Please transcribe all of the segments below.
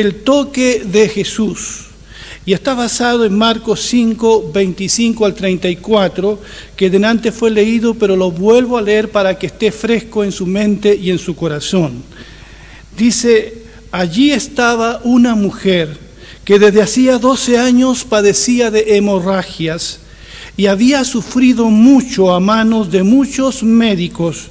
el toque de Jesús. Y está basado en Marcos 5, 25 al 34, que delante fue leído, pero lo vuelvo a leer para que esté fresco en su mente y en su corazón. Dice, allí estaba una mujer que desde hacía 12 años padecía de hemorragias y había sufrido mucho a manos de muchos médicos,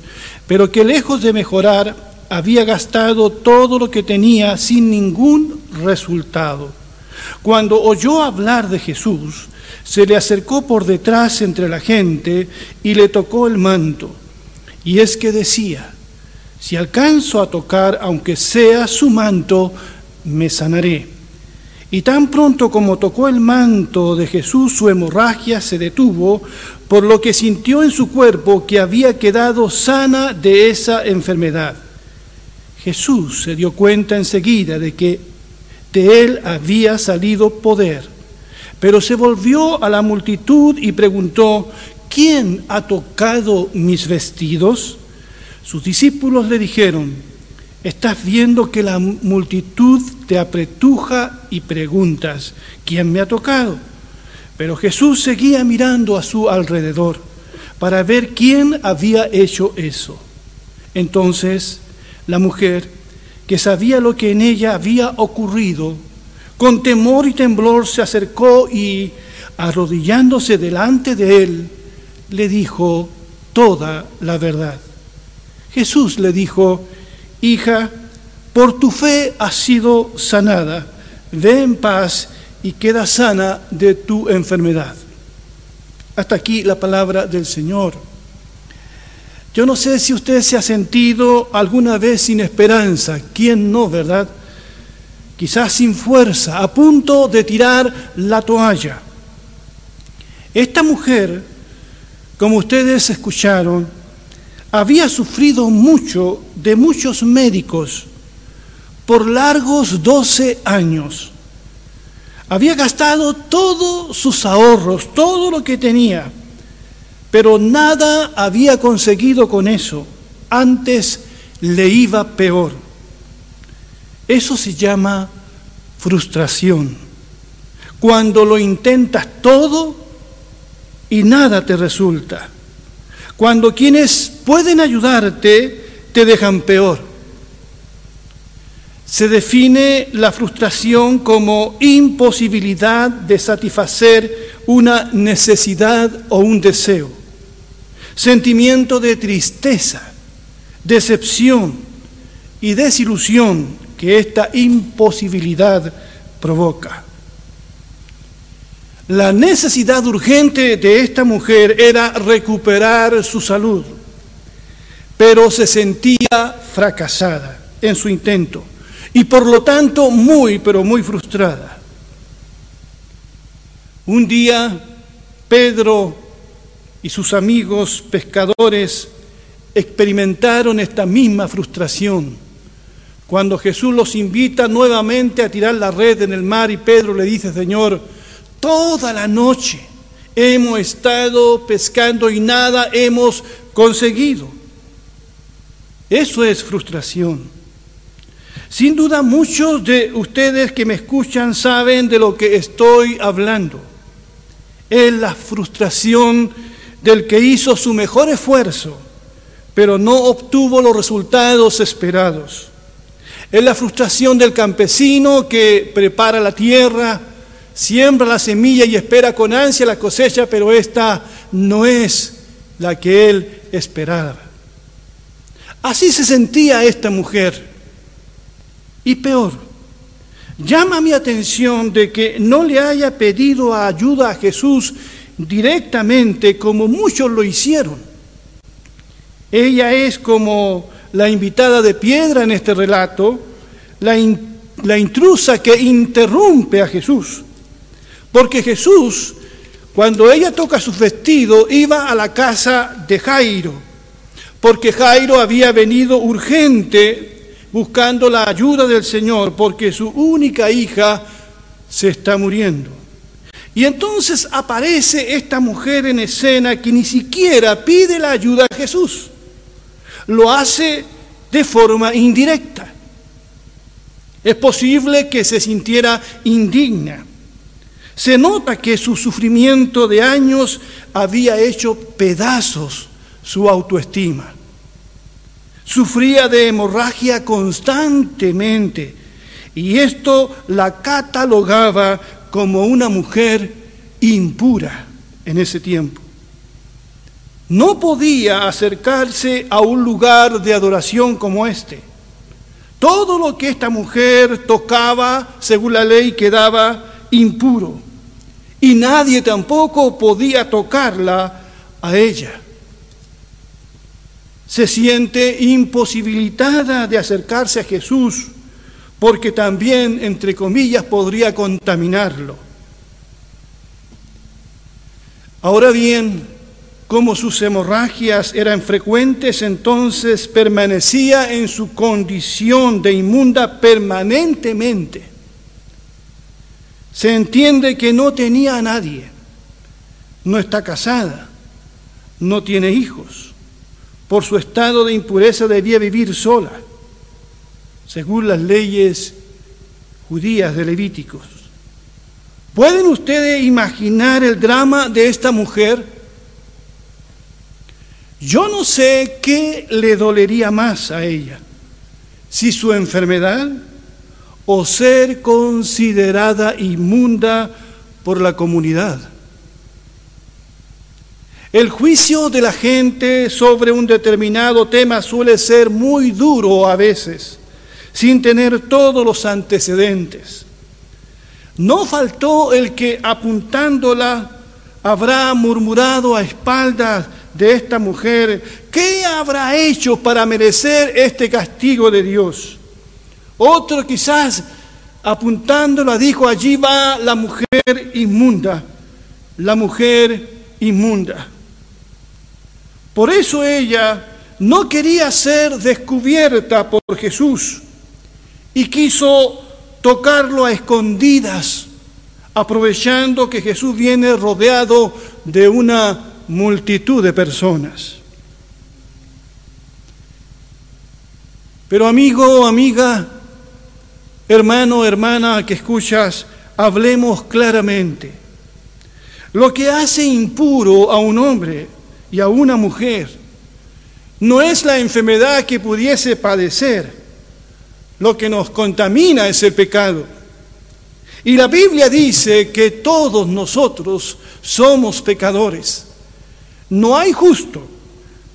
pero que lejos de mejorar, había gastado todo lo que tenía sin ningún resultado. Cuando oyó hablar de Jesús, se le acercó por detrás entre la gente y le tocó el manto. Y es que decía, si alcanzo a tocar, aunque sea su manto, me sanaré. Y tan pronto como tocó el manto de Jesús, su hemorragia se detuvo, por lo que sintió en su cuerpo que había quedado sana de esa enfermedad. Jesús se dio cuenta enseguida de que de él había salido poder. Pero se volvió a la multitud y preguntó, ¿quién ha tocado mis vestidos? Sus discípulos le dijeron, estás viendo que la multitud te apretuja y preguntas, ¿quién me ha tocado? Pero Jesús seguía mirando a su alrededor para ver quién había hecho eso. Entonces la mujer que sabía lo que en ella había ocurrido, con temor y temblor se acercó y, arrodillándose delante de él, le dijo toda la verdad. Jesús le dijo, hija, por tu fe has sido sanada, ve en paz y queda sana de tu enfermedad. Hasta aquí la palabra del Señor. Yo no sé si usted se ha sentido alguna vez sin esperanza, ¿quién no, verdad? Quizás sin fuerza, a punto de tirar la toalla. Esta mujer, como ustedes escucharon, había sufrido mucho de muchos médicos por largos 12 años. Había gastado todos sus ahorros, todo lo que tenía pero nada había conseguido con eso. Antes le iba peor. Eso se llama frustración. Cuando lo intentas todo y nada te resulta. Cuando quienes pueden ayudarte te dejan peor. Se define la frustración como imposibilidad de satisfacer una necesidad o un deseo sentimiento de tristeza, decepción y desilusión que esta imposibilidad provoca. La necesidad urgente de esta mujer era recuperar su salud, pero se sentía fracasada en su intento y por lo tanto muy, pero muy frustrada. Un día Pedro y sus amigos pescadores experimentaron esta misma frustración. Cuando Jesús los invita nuevamente a tirar la red en el mar y Pedro le dice, Señor, toda la noche hemos estado pescando y nada hemos conseguido. Eso es frustración. Sin duda muchos de ustedes que me escuchan saben de lo que estoy hablando. Es la frustración del que hizo su mejor esfuerzo, pero no obtuvo los resultados esperados. Es la frustración del campesino que prepara la tierra, siembra la semilla y espera con ansia la cosecha, pero esta no es la que él esperaba. Así se sentía esta mujer. Y peor, llama mi atención de que no le haya pedido ayuda a Jesús directamente como muchos lo hicieron. Ella es como la invitada de piedra en este relato, la, intrusa que interrumpe a Jesús. Porque Jesús, cuando ella toca su vestido, iba a la casa de Jairo, porque Jairo había venido urgente buscando la ayuda del Señor, porque su única hija se está muriendo. Y entonces aparece esta mujer en escena que ni siquiera pide la ayuda a Jesús. Lo hace de forma indirecta. Es posible que se sintiera indigna. Se nota que su sufrimiento de años había hecho pedazos su autoestima. Sufría de hemorragia constantemente y esto la catalogaba como una mujer impura en ese tiempo. No podía acercarse a un lugar de adoración como este. Todo lo que esta mujer tocaba, según la ley, quedaba impuro. Y nadie tampoco podía tocarla a ella. Se siente imposibilitada de acercarse a Jesús porque también, entre comillas, podría contaminarlo. Ahora bien, como sus hemorragias eran frecuentes, entonces permanecía en su condición de inmunda permanentemente. Se entiende que no tenía a nadie, no está casada, no tiene hijos. Por su estado de impureza debía vivir sola, según las leyes judías de Levíticos. ¿Pueden ustedes imaginar el drama de esta mujer? Yo no sé qué le dolería más a ella, si su enfermedad o ser considerada inmunda por la comunidad. El juicio de la gente sobre un determinado tema suele ser muy duro a veces, sin tener todos los antecedentes. No faltó el que apuntándola habrá murmurado a espaldas de esta mujer, ¿qué habrá hecho para merecer este castigo de Dios? Otro quizás apuntándola dijo, allí va la mujer inmunda, la mujer inmunda. Por eso ella no quería ser descubierta por Jesús y quiso tocarlo a escondidas, aprovechando que Jesús viene rodeado de una multitud de personas. Pero amigo, amiga, hermano, hermana que escuchas, hablemos claramente. Lo que hace impuro a un hombre y a una mujer no es la enfermedad que pudiese padecer, lo que nos contamina es el pecado. Y la Biblia dice que todos nosotros somos pecadores. No hay justo,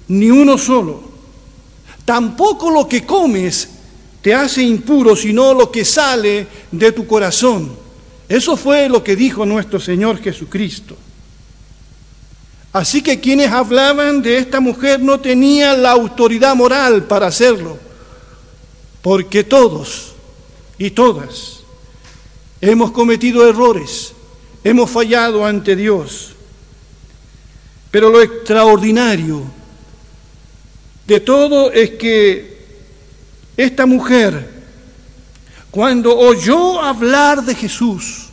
ni uno solo. Tampoco lo que comes te hace impuro, sino lo que sale de tu corazón. Eso fue lo que dijo nuestro Señor Jesucristo. Así que quienes hablaban de esta mujer no tenían la autoridad moral para hacerlo porque todos y todas hemos cometido errores, hemos fallado ante Dios. Pero lo extraordinario de todo es que esta mujer, cuando oyó hablar de Jesús,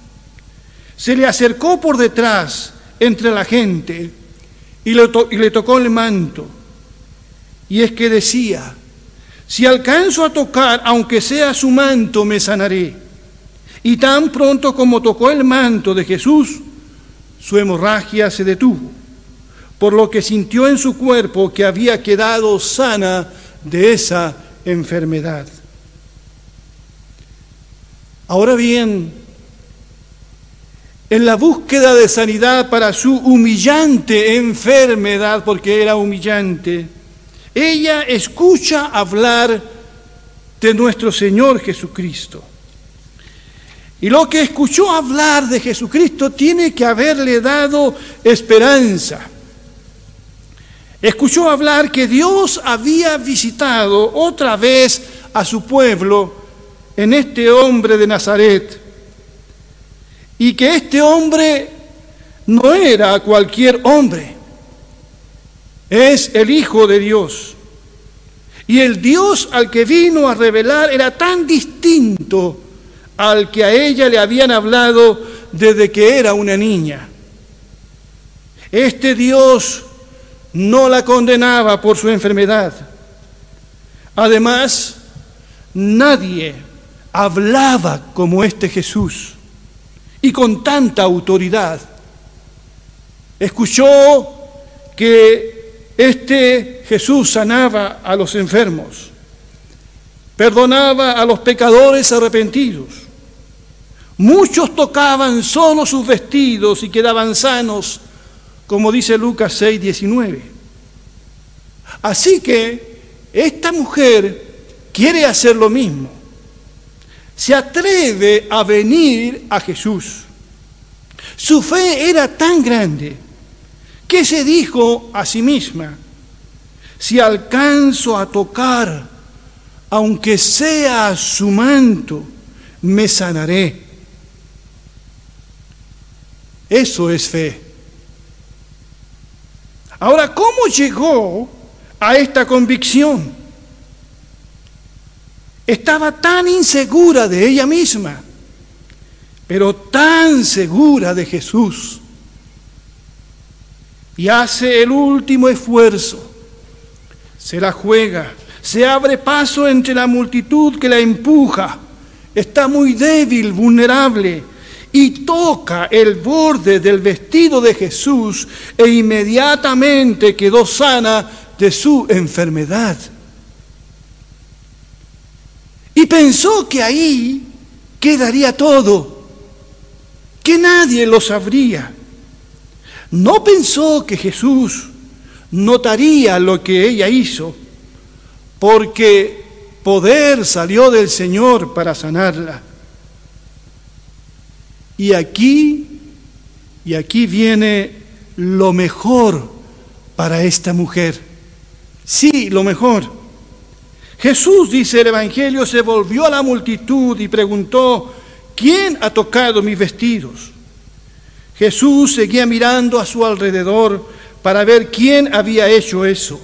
se le acercó por detrás entre la gente y le, tocó el manto. Y es que decía, si alcanzo a tocar, aunque sea su manto, me sanaré. Y tan pronto como tocó el manto de Jesús, su hemorragia se detuvo, por lo que sintió en su cuerpo que había quedado sana de esa enfermedad. Ahora bien, en la búsqueda de sanidad para su humillante enfermedad, porque era humillante, ella escucha hablar de nuestro Señor Jesucristo. Y lo que escuchó hablar de Jesucristo tiene que haberle dado esperanza. Escuchó hablar que Dios había visitado otra vez a su pueblo en este hombre de Nazaret. Y que este hombre no era cualquier hombre es el Hijo de Dios. Y el Dios al que vino a revelar era tan distinto al que a ella le habían hablado desde que era una niña. Este Dios no la condenaba por su enfermedad. Además, nadie hablaba como este Jesús y con tanta autoridad. Escuchó que este Jesús sanaba a los enfermos, perdonaba a los pecadores arrepentidos. Muchos tocaban solo sus vestidos y quedaban sanos, como dice Lucas 6, 19. Así que esta mujer quiere hacer lo mismo. Se atreve a venir a Jesús. Su fe era tan grande que se dijo a sí misma, si alcanzo a tocar, aunque sea su manto, me sanaré. Eso es fe. Ahora, ¿cómo llegó a esta convicción? Estaba tan insegura de ella misma, pero tan segura de Jesús. Y hace el último esfuerzo. Se la juega, se abre paso entre la multitud que la empuja. Está muy débil, vulnerable y toca el borde del vestido de Jesús e inmediatamente quedó sana de su enfermedad. Y pensó que ahí quedaría todo, que nadie lo sabría. No pensó que Jesús notaría lo que ella hizo, porque poder salió del Señor para sanarla. Y aquí, y aquí viene lo mejor para esta mujer. Sí, lo mejor. Jesús, dice el Evangelio, se volvió a la multitud y preguntó, ¿quién ha tocado mis vestidos? Jesús seguía mirando a su alrededor para ver quién había hecho eso.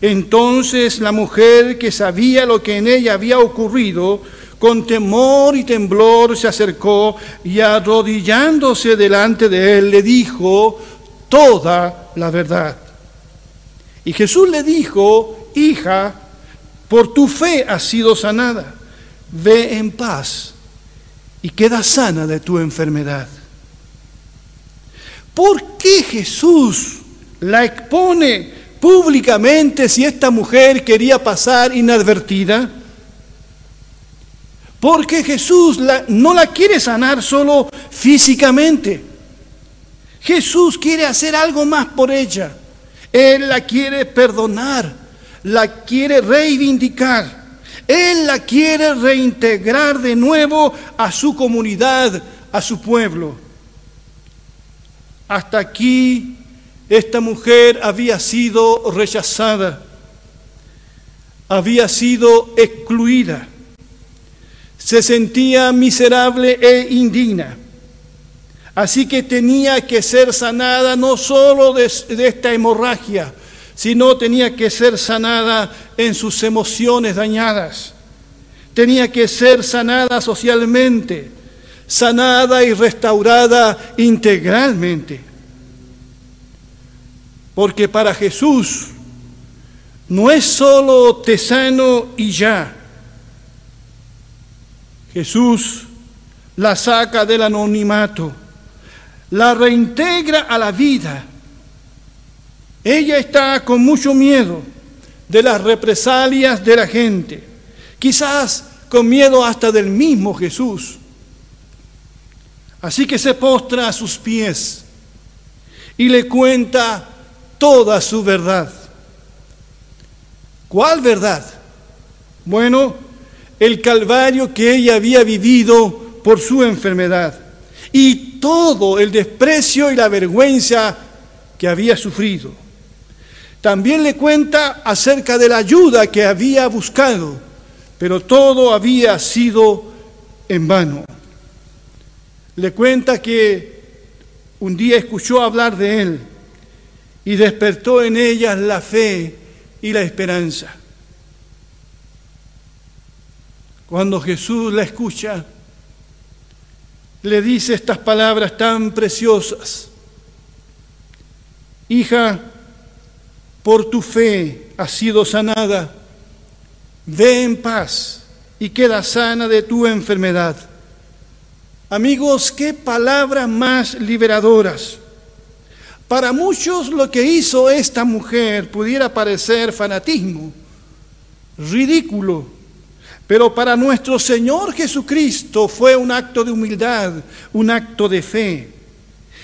Entonces la mujer que sabía lo que en ella había ocurrido, con temor y temblor se acercó y arrodillándose delante de él le dijo toda la verdad. Y Jesús le dijo, hija, por tu fe has sido sanada, ve en paz y queda sana de tu enfermedad. ¿Por qué Jesús la expone públicamente si esta mujer quería pasar inadvertida? Porque Jesús no la quiere sanar solo físicamente. Jesús quiere hacer algo más por ella. Él la quiere perdonar, la quiere reivindicar. Él la quiere reintegrar de nuevo a su comunidad, a su pueblo. Hasta aquí esta mujer había sido rechazada, había sido excluida se sentía miserable e indigna. Así que tenía que ser sanada no solo de, esta hemorragia, sino tenía que ser sanada en sus emociones dañadas. Tenía que ser sanada socialmente, sanada y restaurada integralmente. Porque para Jesús no es solo te sano y ya, Jesús la saca del anonimato, la reintegra a la vida. Ella está con mucho miedo de las represalias de la gente, quizás con miedo hasta del mismo Jesús. Así que se postra a sus pies y le cuenta toda su verdad. ¿Cuál verdad? Bueno, el calvario que ella había vivido por su enfermedad y todo el desprecio y la vergüenza que había sufrido. También le cuenta acerca de la ayuda que había buscado, pero todo había sido en vano. Le cuenta que un día escuchó hablar de él y despertó en ella la fe y la esperanza. Cuando Jesús la escucha, le dice estas palabras tan preciosas. Hija, por tu fe has sido sanada, ve en paz y queda sana de tu enfermedad. Amigos, qué palabras más liberadoras. Para muchos lo que hizo esta mujer pudiera parecer fanatismo, ridículo, pero para nuestro Señor Jesucristo fue un acto de humildad, un acto de fe.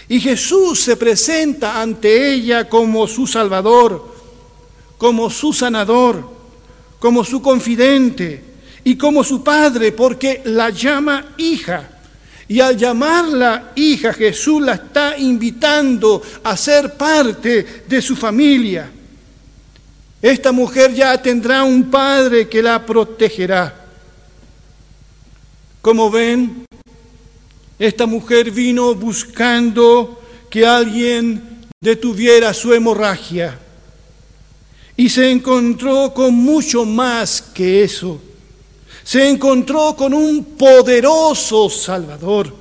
Y Jesús se presenta ante ella como su Salvador, como su sanador, como su confidente y como su padre, porque la llama hija. Y al llamarla hija, Jesús la está invitando a ser parte de su familia. Esta mujer ya tendrá un padre que la protegerá. Como ven, esta mujer vino buscando que alguien detuviera su hemorragia y se encontró con mucho más que eso. Se encontró con un poderoso Salvador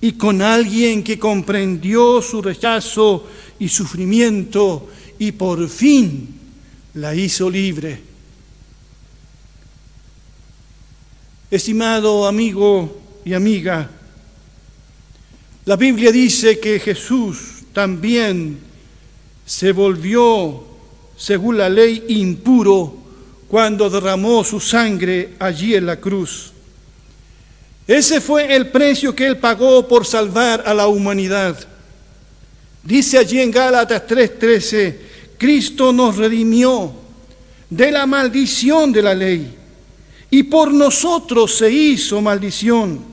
y con alguien que comprendió su rechazo y sufrimiento y por fin la hizo libre. Estimado amigo y amiga, la Biblia dice que Jesús también se volvió, según la ley, impuro cuando derramó su sangre allí en la cruz. Ese fue el precio que él pagó por salvar a la humanidad. Dice allí en Gálatas 3:13, Cristo nos redimió de la maldición de la ley y por nosotros se hizo maldición,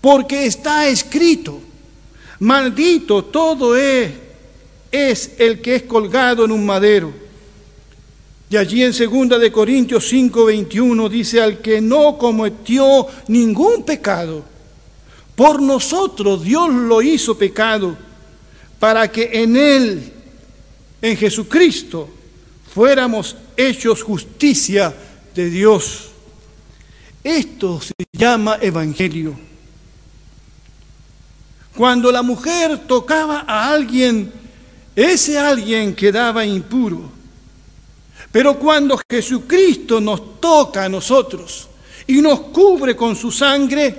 porque está escrito, Maldito todo es, es el que es colgado en un madero. Y allí en 2 de Corintios 5, 21 dice, al que no cometió ningún pecado, por nosotros Dios lo hizo pecado, para que en Él, en Jesucristo, fuéramos hechos justicia de Dios. Esto se llama evangelio. Cuando la mujer tocaba a alguien, ese alguien quedaba impuro. Pero cuando Jesucristo nos toca a nosotros y nos cubre con su sangre,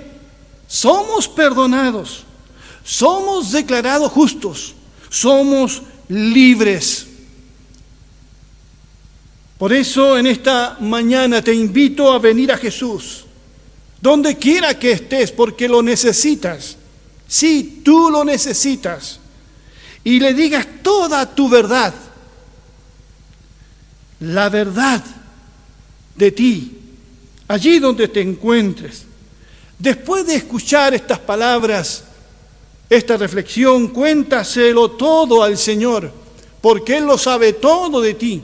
somos perdonados, somos declarados justos, somos libres. Por eso en esta mañana te invito a venir a Jesús, donde quiera que estés, porque lo necesitas. Si tú lo necesitas, y le digas toda tu verdad, la verdad de ti, allí donde te encuentres. Después de escuchar estas palabras, esta reflexión, cuéntaselo todo al Señor, porque Él lo sabe todo de ti,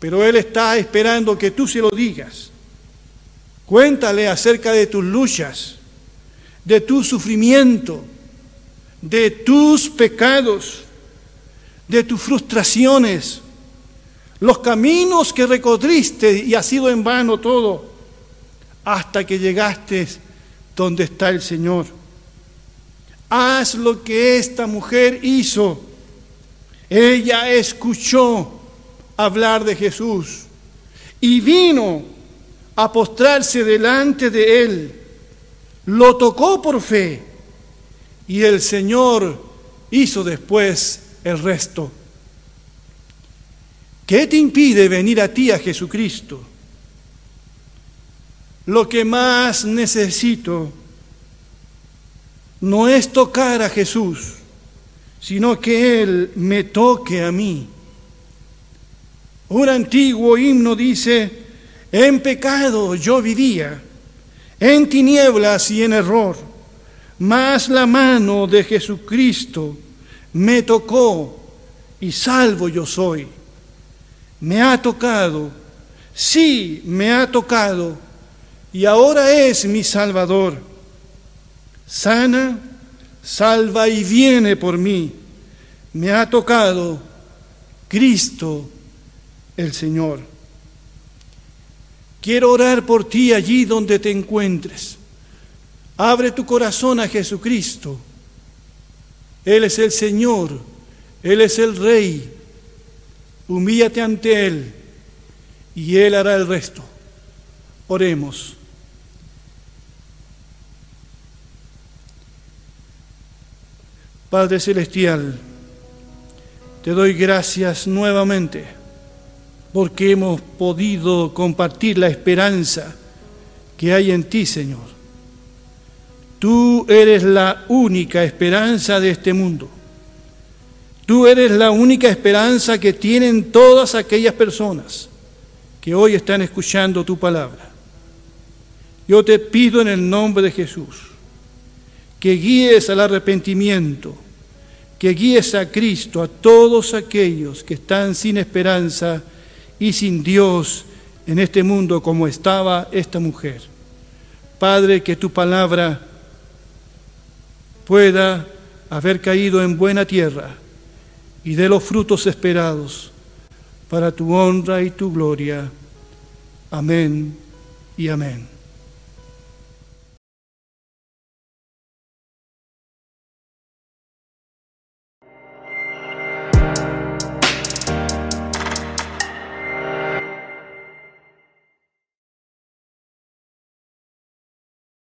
pero Él está esperando que tú se lo digas. Cuéntale acerca de tus luchas, de tu sufrimiento, de tus pecados, de tus frustraciones, los caminos que recorriste y ha sido en vano todo, hasta que llegaste donde está el Señor. Haz lo que esta mujer hizo. Ella escuchó hablar de Jesús y vino a postrarse delante de él lo tocó por fe y el Señor hizo después el resto. ¿Qué te impide venir a ti, a Jesucristo? Lo que más necesito no es tocar a Jesús, sino que Él me toque a mí. Un antiguo himno dice, en pecado yo vivía en tinieblas y en error, mas la mano de Jesucristo me tocó y salvo yo soy. Me ha tocado, sí, me ha tocado y ahora es mi Salvador. Sana, salva y viene por mí. Me ha tocado Cristo el Señor. Quiero orar por ti allí donde te encuentres. Abre tu corazón a Jesucristo. Él es el Señor, Él es el Rey. Humíllate ante Él y Él hará el resto. Oremos. Padre Celestial, te doy gracias nuevamente porque hemos podido compartir la esperanza que hay en ti, Señor. Tú eres la única esperanza de este mundo. Tú eres la única esperanza que tienen todas aquellas personas que hoy están escuchando tu palabra. Yo te pido en el nombre de Jesús que guíes al arrepentimiento, que guíes a Cristo a todos aquellos que están sin esperanza y sin Dios en este mundo como estaba esta mujer. Padre, que tu palabra pueda haber caído en buena tierra y de los frutos esperados para tu honra y tu gloria. Amén y amén.